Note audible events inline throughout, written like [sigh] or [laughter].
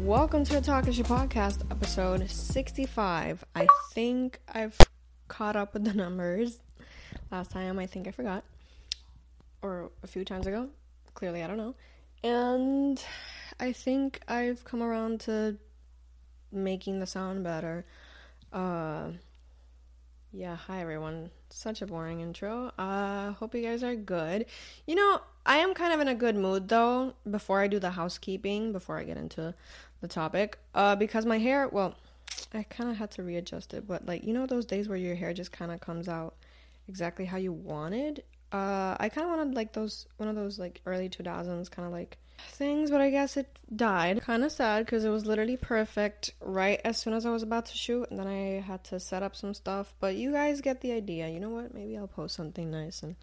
Welcome to the Takashi Podcast, episode 65. I think I've caught up with the numbers. Last time, I think I forgot. Or a few times ago. Clearly, I don't know. And I think I've come around to making the sound better. Uh, yeah, hi everyone. Such a boring intro. Uh, hope you guys are good. You know, I am kind of in a good mood though, before I do the housekeeping, before I get into the topic. Uh, because my hair, well, I kind of had to readjust it, but like, you know, those days where your hair just kind of comes out exactly how you wanted? Uh, I kind of wanted like those, one of those like early 2000s kind of like things, but I guess it died. Kind of sad because it was literally perfect right as soon as I was about to shoot, and then I had to set up some stuff. But you guys get the idea. You know what? Maybe I'll post something nice and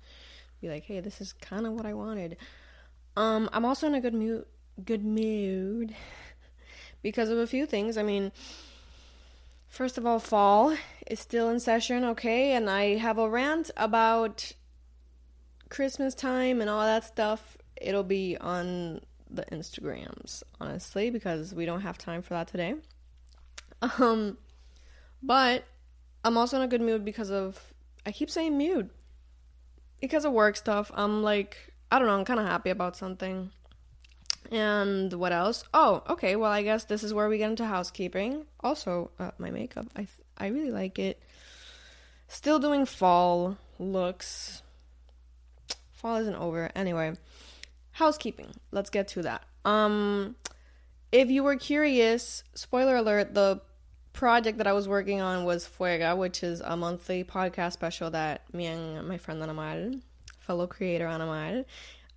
be like, "Hey, this is kind of what I wanted." Um, I'm also in a good mood. Good mood [laughs] because of a few things. I mean, first of all, fall is still in session, okay, and I have a rant about Christmas time and all that stuff it'll be on the Instagrams, honestly, because we don't have time for that today. Um, but I'm also in a good mood because of I keep saying mood because of work stuff. I'm like I don't know. I'm kind of happy about something. And what else? Oh, okay. Well, I guess this is where we get into housekeeping. Also, uh, my makeup. I th- I really like it. Still doing fall looks. Fall isn't over. Anyway, housekeeping. Let's get to that. Um, if you were curious, spoiler alert: the project that I was working on was Fuega, which is a monthly podcast special that me and my friend Anamal, fellow creator Anamal,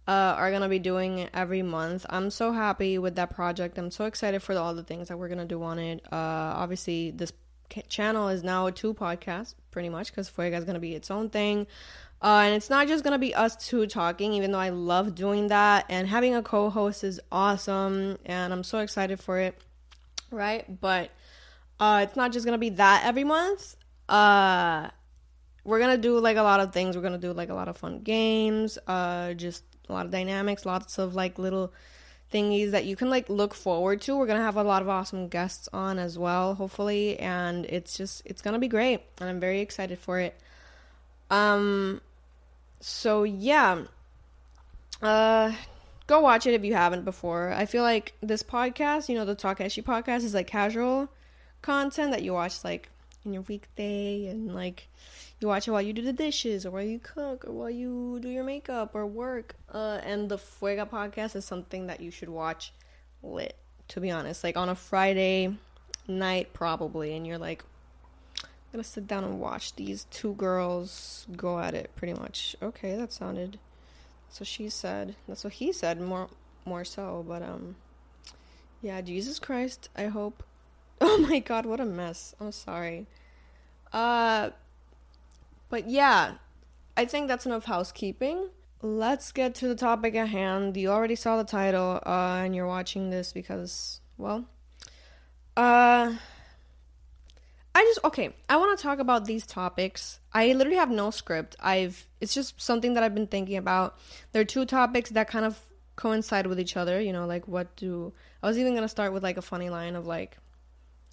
uh, are gonna be doing every month. I'm so happy with that project. I'm so excited for all the things that we're gonna do on it. Uh, obviously, this channel is now a two podcast, pretty much, because Fuega is gonna be its own thing. Uh, and it's not just gonna be us two talking, even though I love doing that. And having a co host is awesome, and I'm so excited for it, right? But uh, it's not just gonna be that every month. Uh, we're gonna do like a lot of things. We're gonna do like a lot of fun games, uh, just a lot of dynamics, lots of like little thingies that you can like look forward to. We're gonna have a lot of awesome guests on as well, hopefully, and it's just it's gonna be great, and I'm very excited for it. Um, so yeah. Uh go watch it if you haven't before. I feel like this podcast you know the Takashi podcast is like casual content that you watch like in your weekday and like you watch it while you do the dishes or while you cook or while you do your makeup or work. Uh and the fuega podcast is something that you should watch lit to be honest. Like on a friday night probably. And you're like gonna sit down and watch these two girls go at it pretty much. Okay that sounded so she said. That's what he said more more so but um yeah jesus christ i hope. [laughs] Oh my god what a mess. I'm sorry. Uh but yeah i think that's enough housekeeping. Let's get to the topic at hand. You already saw the title uh and you're watching this because well uh I just okay. I want to talk about these topics. I literally have no script. I've it's just something that I've been thinking about. There are two topics that kind of coincide with each other. You know, like what do I was even gonna start with like a funny line of like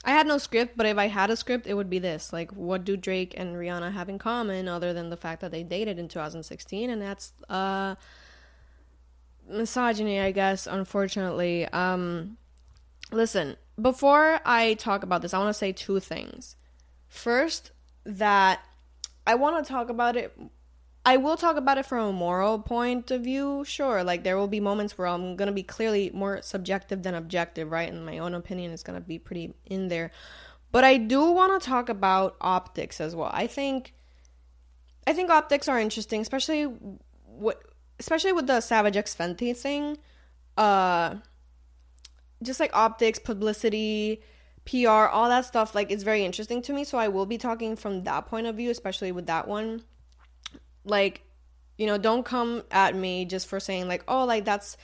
I had no script, but if I had a script, it would be this. Like, what do Drake and Rihanna have in common other than the fact that they dated in 2016? And that's uh misogyny, I guess, unfortunately. Um listen, before I talk about this, I want to say two things. First, that I want to talk about it. I will talk about it from a moral point of view, sure. Like, there will be moments where I'm going to be clearly more subjective than objective, right? And my own opinion is going to be pretty in there. But I do want to talk about optics as well. I think. I think optics are interesting, especially what, especially with the Savage X Fenty thing. Uh, just like optics, publicity, PR, all that stuff, like it's very interesting to me. So I will be talking from that point of view, especially with that one. Like, you know, don't come at me just for saying like, oh, like that's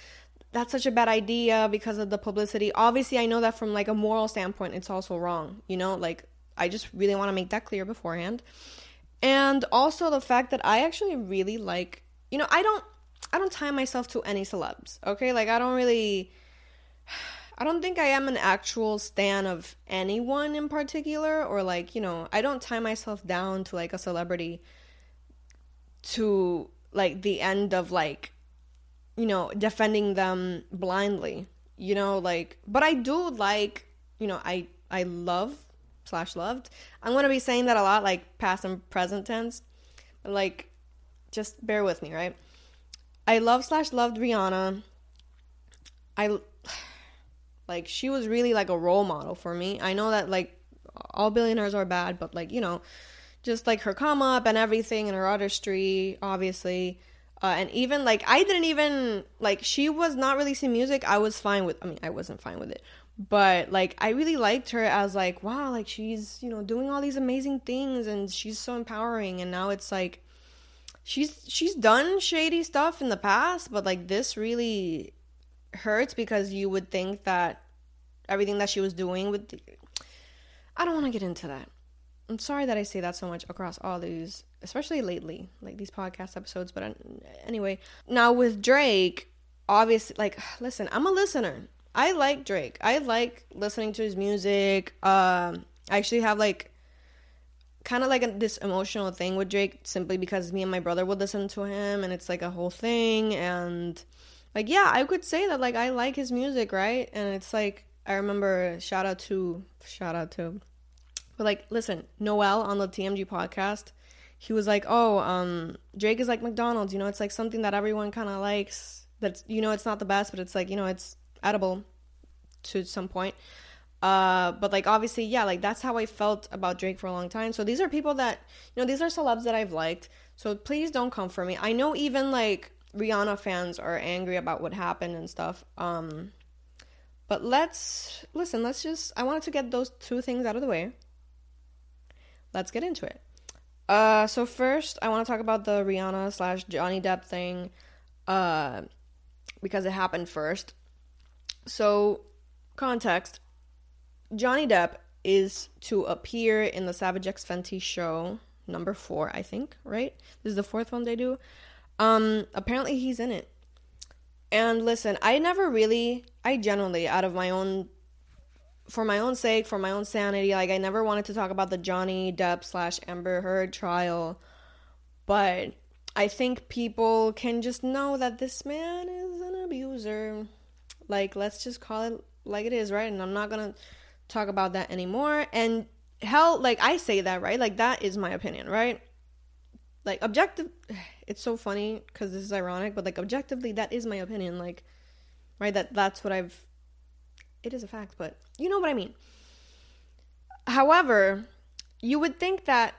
that's such a bad idea because of the publicity. Obviously, I know that from like a moral standpoint, it's also wrong. You know, like I just really want to make that clear beforehand. And also the fact that I actually really like, you know, I don't I don't tie myself to any celebs. Okay, like I don't really. I don't think I am an actual stan of anyone in particular, or like, you know, I don't tie myself down to like a celebrity to like the end of like, you know, defending them blindly, you know, like, but I do like, you know, I, I love slash loved. I'm going to be saying that a lot, like past and present tense, but like, just bear with me, right? I love slash loved Rihanna. I like she was really like a role model for me. I know that like all billionaires are bad, but like, you know, just like her come up and everything and her artistry, obviously. Uh, and even like I didn't even like she was not releasing music. I was fine with. I mean, I wasn't fine with it, but like I really liked her as like wow, like she's you know doing all these amazing things and she's so empowering. And now it's like she's she's done shady stuff in the past, but like this really hurts because you would think that everything that she was doing with I don't want to get into that. I'm sorry that I say that so much across all these, especially lately, like these podcast episodes, but anyway, now with Drake, obviously like [sighs] listen, I'm a listener. I like Drake. I like listening to his music. Um I actually have like kind of like a, this emotional thing with Drake simply because me and my brother would listen to him and it's like a whole thing and like yeah i could say that like i like his music right and it's like i remember shout out to shout out to but like listen noel on the tmg podcast he was like oh um drake is like mcdonald's you know it's like something that everyone kind of likes that's you know it's not the best but it's like you know it's edible to some point. Uh but like obviously yeah like that's how i felt about drake for a long time. So these are people that you know these are celebs that i've liked. So please don't come for me. I know even like Rihanna fans are angry about what happened and stuff. Um, but let's listen. Let's just. I wanted to get those two things out of the way. Let's get into it. Uh, so first, I want to talk about the Rihanna slash Johnny Depp thing, uh, because it happened first. So, context: Johnny Depp is to appear in the Savage X Fenty show number four, I think. Right? This is the fourth one they do. Um, apparently he's in it. And listen, I never really, I genuinely, out of my own, for my own sake, for my own sanity, like I never wanted to talk about the Johnny Depp slash Amber Heard trial. But I think people can just know that this man is an abuser. Like, let's just call it like it is, right? And I'm not gonna talk about that anymore. And hell, like I say that, right? Like that is my opinion, right? Like objective it's so funny because this is ironic, but like objectively, that is my opinion. Like, right? That that's what I've. It is a fact, but you know what I mean. However, you would think that.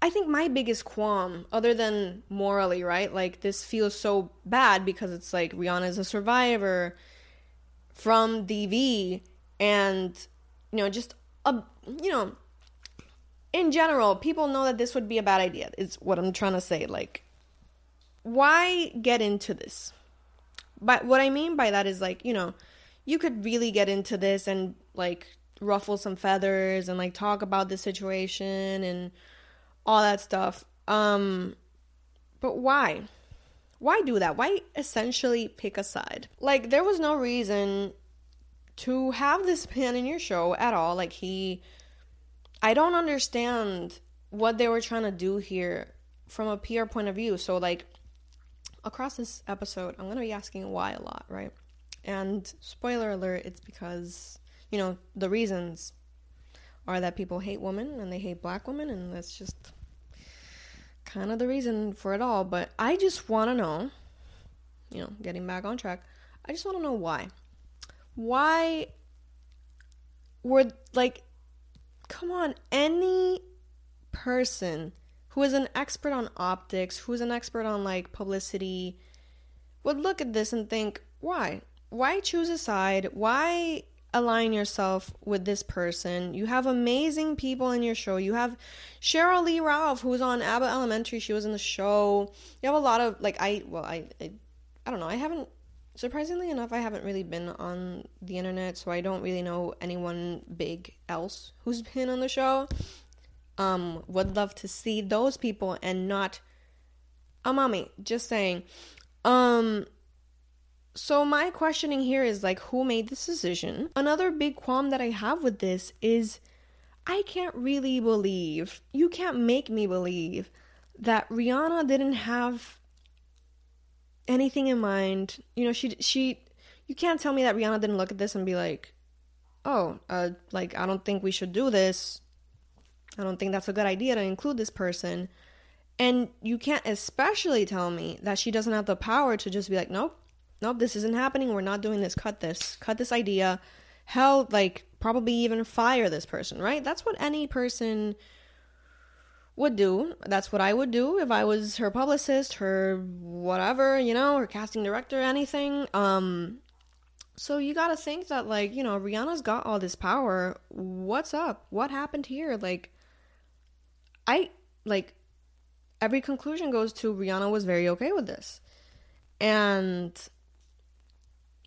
I think my biggest qualm, other than morally, right? Like this feels so bad because it's like Rihanna is a survivor from DV, and you know, just a you know in general, people know that this would be a bad idea, is what I'm trying to say. Like, why get into this? But what I mean by that is, like, you know, you could really get into this and, like, ruffle some feathers and, like, talk about the situation and all that stuff. Um, but why? Why do that? Why essentially pick a side? Like, there was no reason to have this man in your show at all. Like, he I don't understand what they were trying to do here from a PR point of view. So, like, across this episode, I'm going to be asking why a lot, right? And spoiler alert, it's because, you know, the reasons are that people hate women and they hate black women, and that's just kind of the reason for it all. But I just want to know, you know, getting back on track, I just want to know why. Why were, like, come on, any person who is an expert on optics, who's an expert on like publicity, would look at this and think, why? Why choose a side? Why align yourself with this person? You have amazing people in your show. You have Sheryl Lee Ralph, who's on Abbott Elementary. She was in the show. You have a lot of like I well I I, I don't know. I haven't surprisingly enough, I haven't really been on the internet, so I don't really know anyone big else who's been on the show. Um, would love to see those people and not a mommy. Just saying. Um, so my questioning here is like, who made this decision? Another big qualm that I have with this is I can't really believe, you can't make me believe that Rihanna didn't have anything in mind. You know, she she you can't tell me that Rihanna didn't look at this and be like, "Oh, uh like I don't think we should do this. I don't think that's a good idea to include this person." And you can't especially tell me that she doesn't have the power to just be like, "Nope. Nope, this isn't happening. We're not doing this. Cut this. Cut this idea." Hell, like probably even fire this person, right? That's what any person would do. That's what I would do if I was her publicist, her whatever, you know, her casting director, anything. Um so you got to think that like, you know, Rihanna's got all this power. What's up? What happened here? Like I like every conclusion goes to Rihanna was very okay with this. And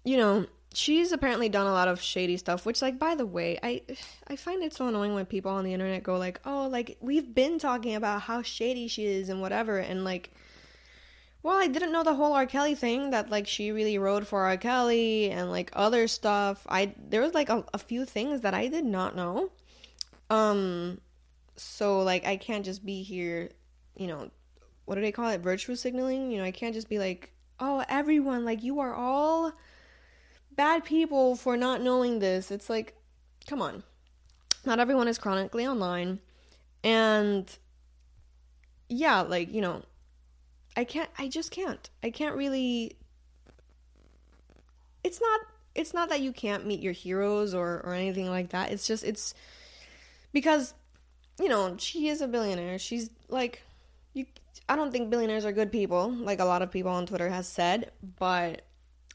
you know, she's apparently done a lot of shady stuff which like by the way i i find it so annoying when people on the internet go like oh like we've been talking about how shady she is and whatever and like well i didn't know the whole r. Kelly thing that like she really wrote for r. Kelly and like other stuff. I there was like a, a few things that i did not know. Um so like i can't just be here you know what do they call it? Virtue signaling? You know i can't just be like oh everyone like you are all bad people for not knowing this. It's like, come on. Not everyone is chronically online. And yeah, like, you know, I can't I just can't. I can't really It's not it's not that you can't meet your heroes or or anything like that. It's just it's because you know, she is a billionaire. She's like you I don't think billionaires are good people, like a lot of people on Twitter has said, but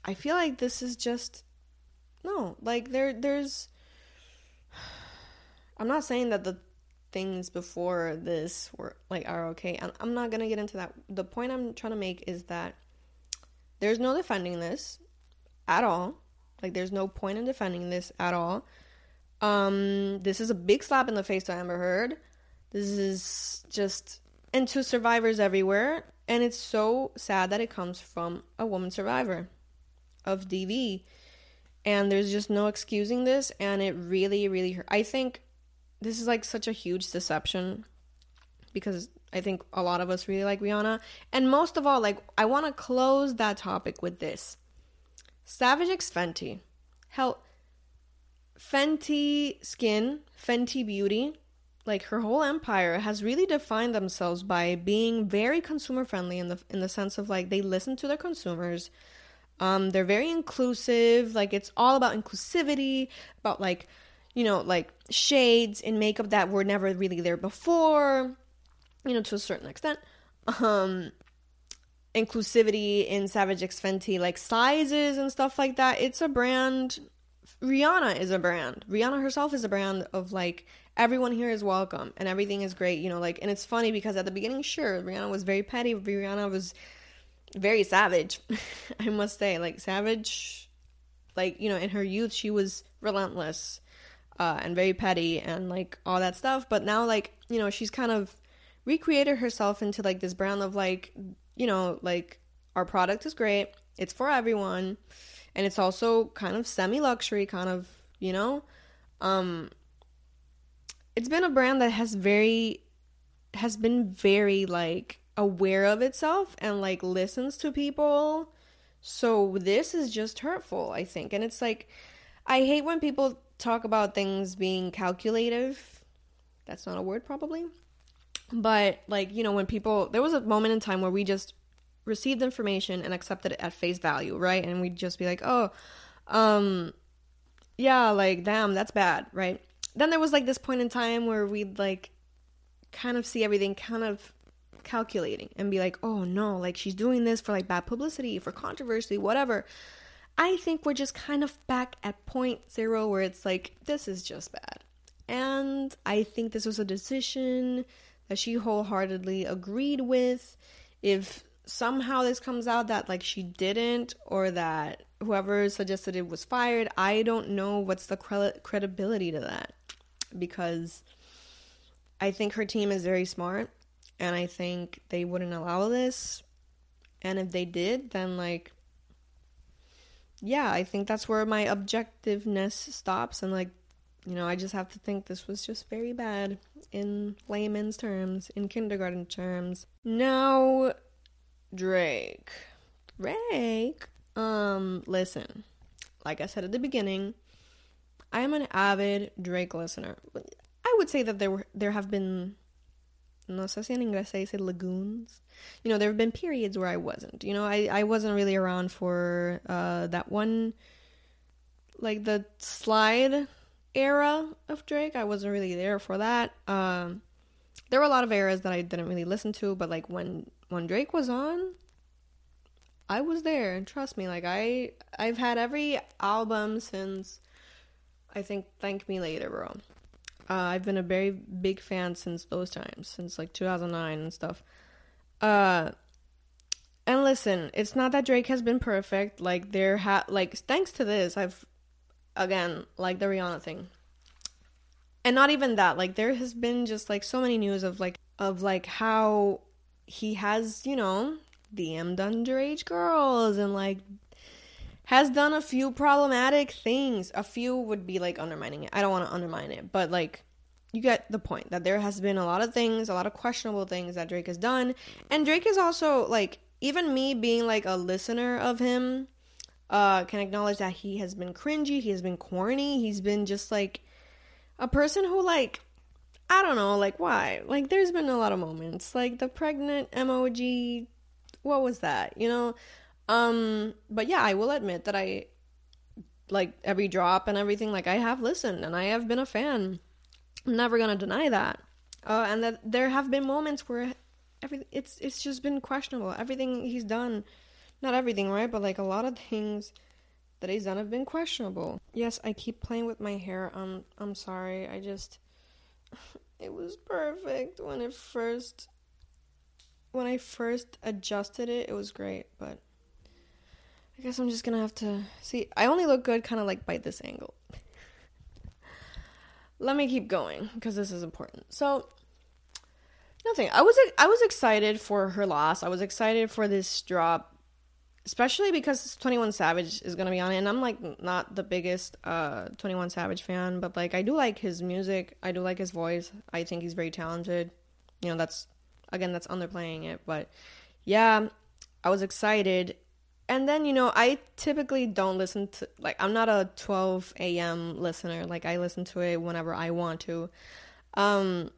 I feel like this is just no, like there there's I'm not saying that the things before this were like are okay. I'm, I'm not going to get into that. The point I'm trying to make is that there's no defending this at all. Like there's no point in defending this at all. Um this is a big slap in the face to Amber Heard. This is just and to survivors everywhere and it's so sad that it comes from a woman survivor of DV. And there's just no excusing this. And it really, really hurt. I think this is like such a huge deception because I think a lot of us really like Rihanna. And most of all, like, I want to close that topic with this Savage X Fenty. Hell, Fenty Skin, Fenty Beauty, like her whole empire has really defined themselves by being very consumer friendly in the in the sense of like they listen to their consumers um, they're very inclusive. Like it's all about inclusivity, about like, you know, like shades in makeup that were never really there before, you know, to a certain extent. Um, inclusivity in Savage X Fenty, like sizes and stuff like that. It's a brand. Rihanna is a brand. Rihanna herself is a brand of like everyone here is welcome and everything is great, you know, like and it's funny because at the beginning, sure, Rihanna was very petty. Rihanna was very savage, [laughs] I must say. Like savage, like you know, in her youth she was relentless uh, and very petty and like all that stuff. But now, like you know, she's kind of recreated herself into like this brand of like you know, like our product is great, it's for everyone, and it's also kind of semi luxury, kind of you know. Um, it's been a brand that has very has been very like aware of itself and like listens to people. So this is just hurtful, I think. And it's like I hate when people talk about things being calculative. That's not a word probably. But like, you know, when people there was a moment in time where we just received information and accepted it at face value, right? And we'd just be like, "Oh, um yeah, like damn, that's bad, right?" Then there was like this point in time where we'd like kind of see everything kind of calculating and be like, oh no, like she's doing this for like bad publicity, for controversy, whatever. I think we're just kind of back at point zero where it's like, this is just bad. And I think this was a decision that she wholeheartedly agreed with. If somehow this comes out that like she didn't or that whoever suggested it was fired, I don't know what's the cre- credibility to that because I think her team is very smart and I think they wouldn't allow this. And if they did, then like yeah, I think that's where my objectiveness stops and like you know, I just have to think this was just very bad in layman's terms, in kindergarten terms. Now Drake. Drake. Um, listen. Like I said at the beginning, I am an avid Drake listener. I would say that there were there have been no sé si en inglés se dice lagoons. You know, there have been periods where I wasn't. You know, I, I wasn't really around for uh, that one, like the slide era of Drake. I wasn't really there for that. Um, there were a lot of eras that I didn't really listen to, but like when when Drake was on, I was there. And trust me. Like I I've had every album since I think Thank Me Later, bro. Uh, I've been a very big fan since those times, since like 2009 and stuff. Uh, and listen, it's not that Drake has been perfect. Like there ha like thanks to this, I've again like the Rihanna thing, and not even that. Like there has been just like so many news of like of like how he has you know DM'd underage girls and like has done a few problematic things. A few would be like undermining it. I don't want to undermine it, but like you get the point that there has been a lot of things, a lot of questionable things that Drake has done. And Drake is also like even me being like a listener of him uh can acknowledge that he has been cringy, he has been corny, he's been just like a person who like I don't know, like why? Like there's been a lot of moments. Like the pregnant emoji what was that? You know? Um, but yeah, I will admit that I like every drop and everything. Like I have listened and I have been a fan. I'm never gonna deny that. Uh, and that there have been moments where every it's it's just been questionable. Everything he's done, not everything, right? But like a lot of things that he's done have been questionable. Yes, I keep playing with my hair. Um, I'm sorry. I just [sighs] it was perfect when it first when I first adjusted it. It was great, but I guess I'm just gonna have to see. I only look good kind of like by this angle. Let me keep going because this is important. So, nothing. I was I was excited for her loss. I was excited for this drop, especially because Twenty One Savage is gonna be on it, and I'm like not the biggest uh Twenty One Savage fan, but like I do like his music. I do like his voice. I think he's very talented. You know, that's again that's underplaying it, but yeah, I was excited and then you know i typically don't listen to like i'm not a 12 a.m listener. Like i listen to it whenever i want to. Um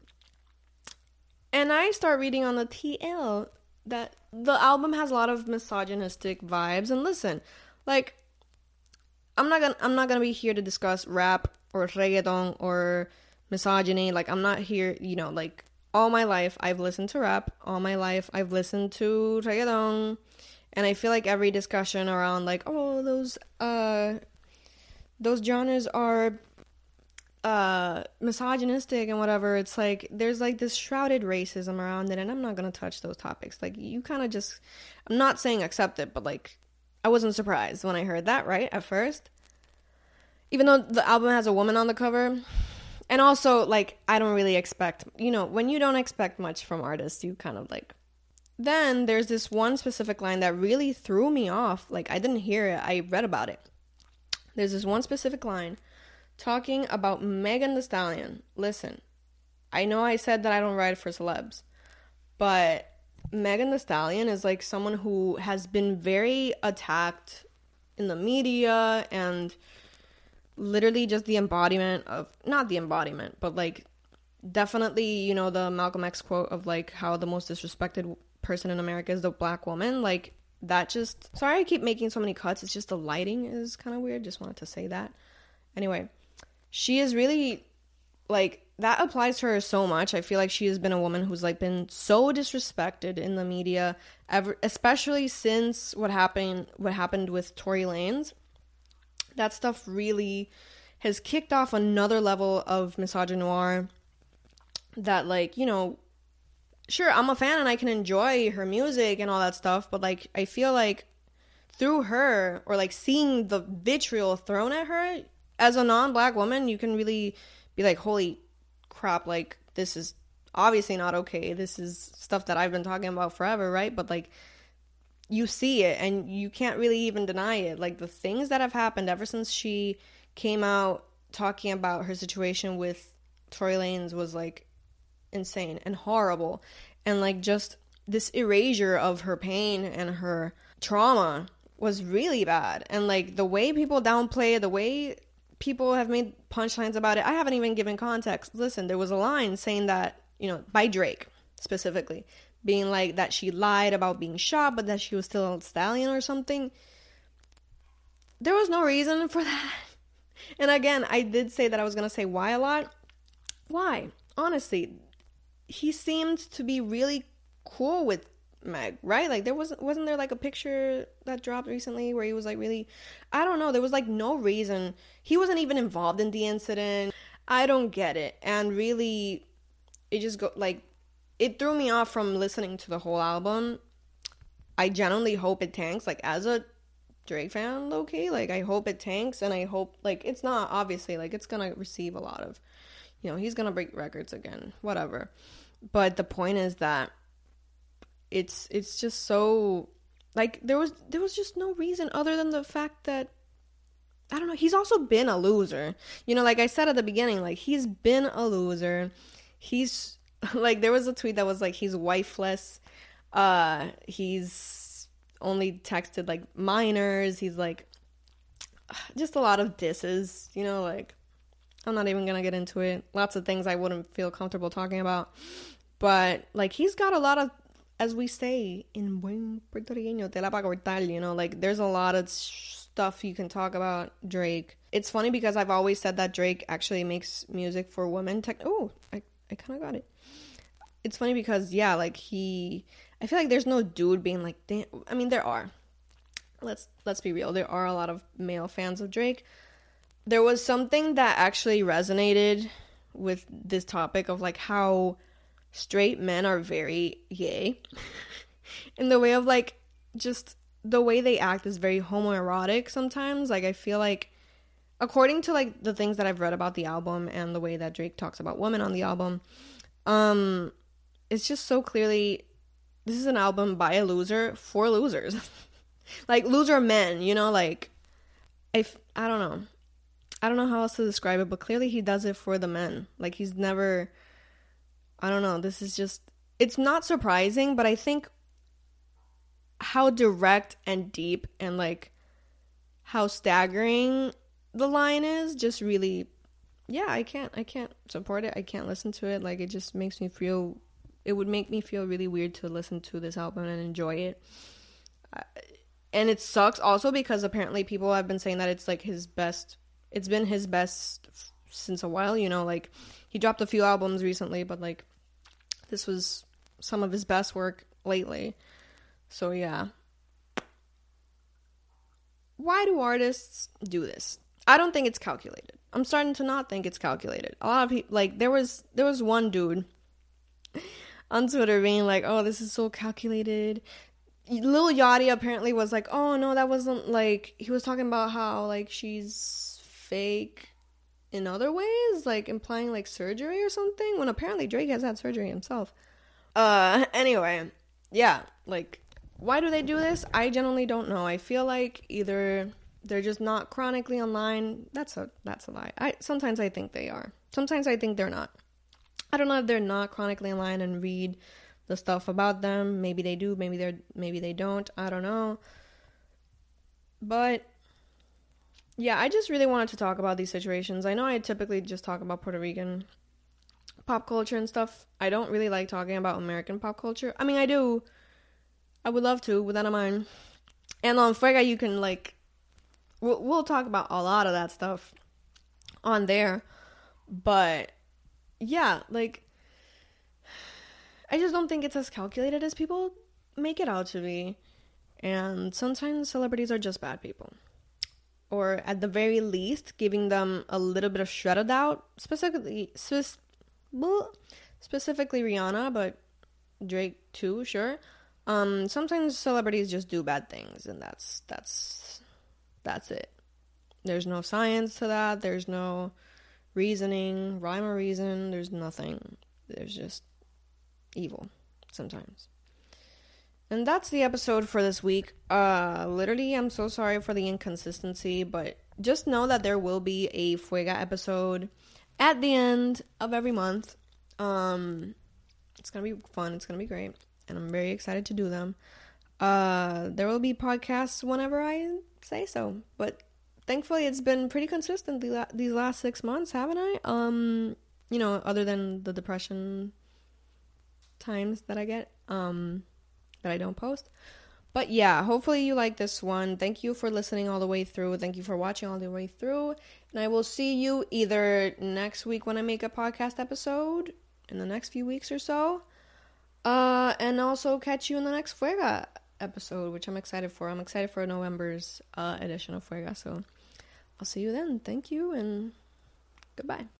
and i start reading on the tl that the album has a lot of misogynistic vibes. And listen like i'm not gonna i'm not gonna be here to discuss rap or reggaeton or misogyny. Like i'm not here you know like all my life i've listened to rap. All my life i've listened to reggaeton and I feel like every discussion around like oh those uh those genres are uh misogynistic and whatever it's like there's like this shrouded racism around it and I'm not going to touch those topics. Like you kind of just I'm not saying accept it but like I wasn't surprised when I heard that right at first. Even though the album has a woman on the cover. And also like I don't really expect you know when you don't expect much from artists you kind of like then there's this one specific line that really threw me off. Like, I didn't hear it, I read about it. There's this one specific line talking about Megan Thee Stallion. Listen, I know I said that I don't ride for celebs, but Megan Thee Stallion is like someone who has been very attacked in the media and literally just the embodiment of not the embodiment, but like definitely, you know, the Malcolm X quote of like how the most disrespected person in America is the black woman. Like that just sorry I keep making so many cuts. It's just the lighting is kind of weird. Just wanted to say that. Anyway, she is really like that applies to her so much. I feel like she has been a woman who's like been so disrespected in the media ever especially since what happened what happened with Tory Lanez. That stuff really has kicked off another level of misogynoir that like, you know, sure, I'm a fan and I can enjoy her music and all that stuff, but like I feel like through her or like seeing the vitriol thrown at her as a non-black woman, you can really be like, "Holy crap, like this is obviously not okay. This is stuff that I've been talking about forever, right?" But like you see it and you can't really even deny it. Like the things that have happened ever since she came out talking about her situation with Tory Lanez was like insane and horrible. And like just this erasure of her pain and her trauma was really bad. And like the way people downplay the way people have made punchlines about it, I haven't even given context. Listen, there was a line saying that, you know, by Drake specifically, being like that she lied about being shot, but that she was still a stallion or something. There was no reason for that. [laughs] And again, I did say that I was going to say why a lot. Why? Honestly, he seemed to be really cool with Meg, right? Like there wasn't wasn't there like a picture that dropped recently where he was like really I don't know, there was like no reason. He wasn't even involved in the incident. I don't get it. And really it just go like it threw me off from listening to the whole album. I genuinely hope it tanks like as a Drake fan, low key. Like I hope it tanks and I hope like it's not obviously like it's gonna receive a lot of you know, he's gonna break records again, whatever. But the point is that it's it's just so like there was there was just no reason other than the fact that I don't know, he's also been a loser. You know, like I said at the beginning, like he's been a loser. He's [laughs] like there was a tweet that was like he's wifeless. Uh he's only texted like minors. He's like [sighs] just a lot of disses, you know, like I'm not even gonna get into it. Lots of things I wouldn't feel comfortable talking about. But like he's got a lot of as we say in buen puertorriqueño, tela para cortar, you know, like there's a lot of stuff you can talk about Drake. It's funny because I've always said that Drake actually makes music for women. Tech- oh, I, I kind of got it. It's funny because, yeah, like he, I feel like there's no dude being like, damn. I mean, there are. Let's let's be real. There are a lot of male fans of Drake. There was something that actually resonated with this topic of like how straight men are very gay. [laughs] In the way of like just the way they act is very homoerotic sometimes. Like i feel like according to like the things that i've read about the album and the way that drake talks about women on the album um it's just so clearly this is an album by a loser for losers. [laughs] Like loser men you know like i i don't know i don't know how else to describe it but clearly he does it for the men like he's never I don't know. This is just, it's not surprising, but I think how direct and deep and like how staggering the line is just really, yeah, I can't, I can't support it. I can't listen to it. Like, it just makes me feel, it would make me feel really weird to listen to this album and enjoy it. and it sucks also because apparently people have been saying that it's like his best, it's been his best since a while, you know, like he dropped a few albums recently, but like this was some of his best work lately. So yeah. Why do artists do this? I don't think it's calculated. I'm starting to not think it's calculated. A lot of people like there was there was one dude [laughs] on Twitter being like, "Oh, this is so calculated." Lil Yachty apparently was like, "Oh no, that wasn't like." He was talking about how like she's fake in other ways, like implying like surgery or something, when apparently Drake has had surgery himself. Uh, [laughs] anyway, yeah, like, why do they do this? I genuinely don't know. I feel like either they're just not chronically online. That's a that's a lie. I sometimes I think they are. Sometimes I think they're not. I don't know if they're not chronically online and read the stuff about them. Maybe they do. Maybe they're maybe they don't. I don't know. But yeah, I just really wanted to talk about these situations. I know I typically just talk about Puerto Rican pop culture and stuff. I don't really like talking about American pop culture. I mean, I do. I would love to, but then I'm on. And on Fuega, you can like. We'll, we'll talk about a lot of that stuff on there. But yeah, like. I just don't think it's as calculated as people make it out to be. And sometimes celebrities are just bad people or at the very least giving them a little bit of shred of doubt. Specifically specifically rihanna but drake too sure. Um sometimes celebrities just do bad things and that's that's that's it. There's no science to that. There's no reasoning rhyme or reason. There's nothing. There's just evil sometimes And that's the episode for this week. Uh literally I'm so sorry for the inconsistency, but just know that there will be a Fuega episode at the end of every month. Um it's going to be fun. It's going to be great, and I'm very excited to do them. Uh there will be podcasts whenever I say so, but thankfully it's been pretty consistent these last 6 months, haven't I? Um you know, other than the depression times that I get. Um that I don't post. But yeah, hopefully you like this one. Thank you for listening all the way through. Thank you for watching all the way through. And I will see you either next week when I make a podcast episode in the next few weeks or so. Uh, and also catch you in the next Fuega episode, which I'm excited for. I'm excited for November's uh, edition of Fuega. So I'll see you then. Thank you and goodbye.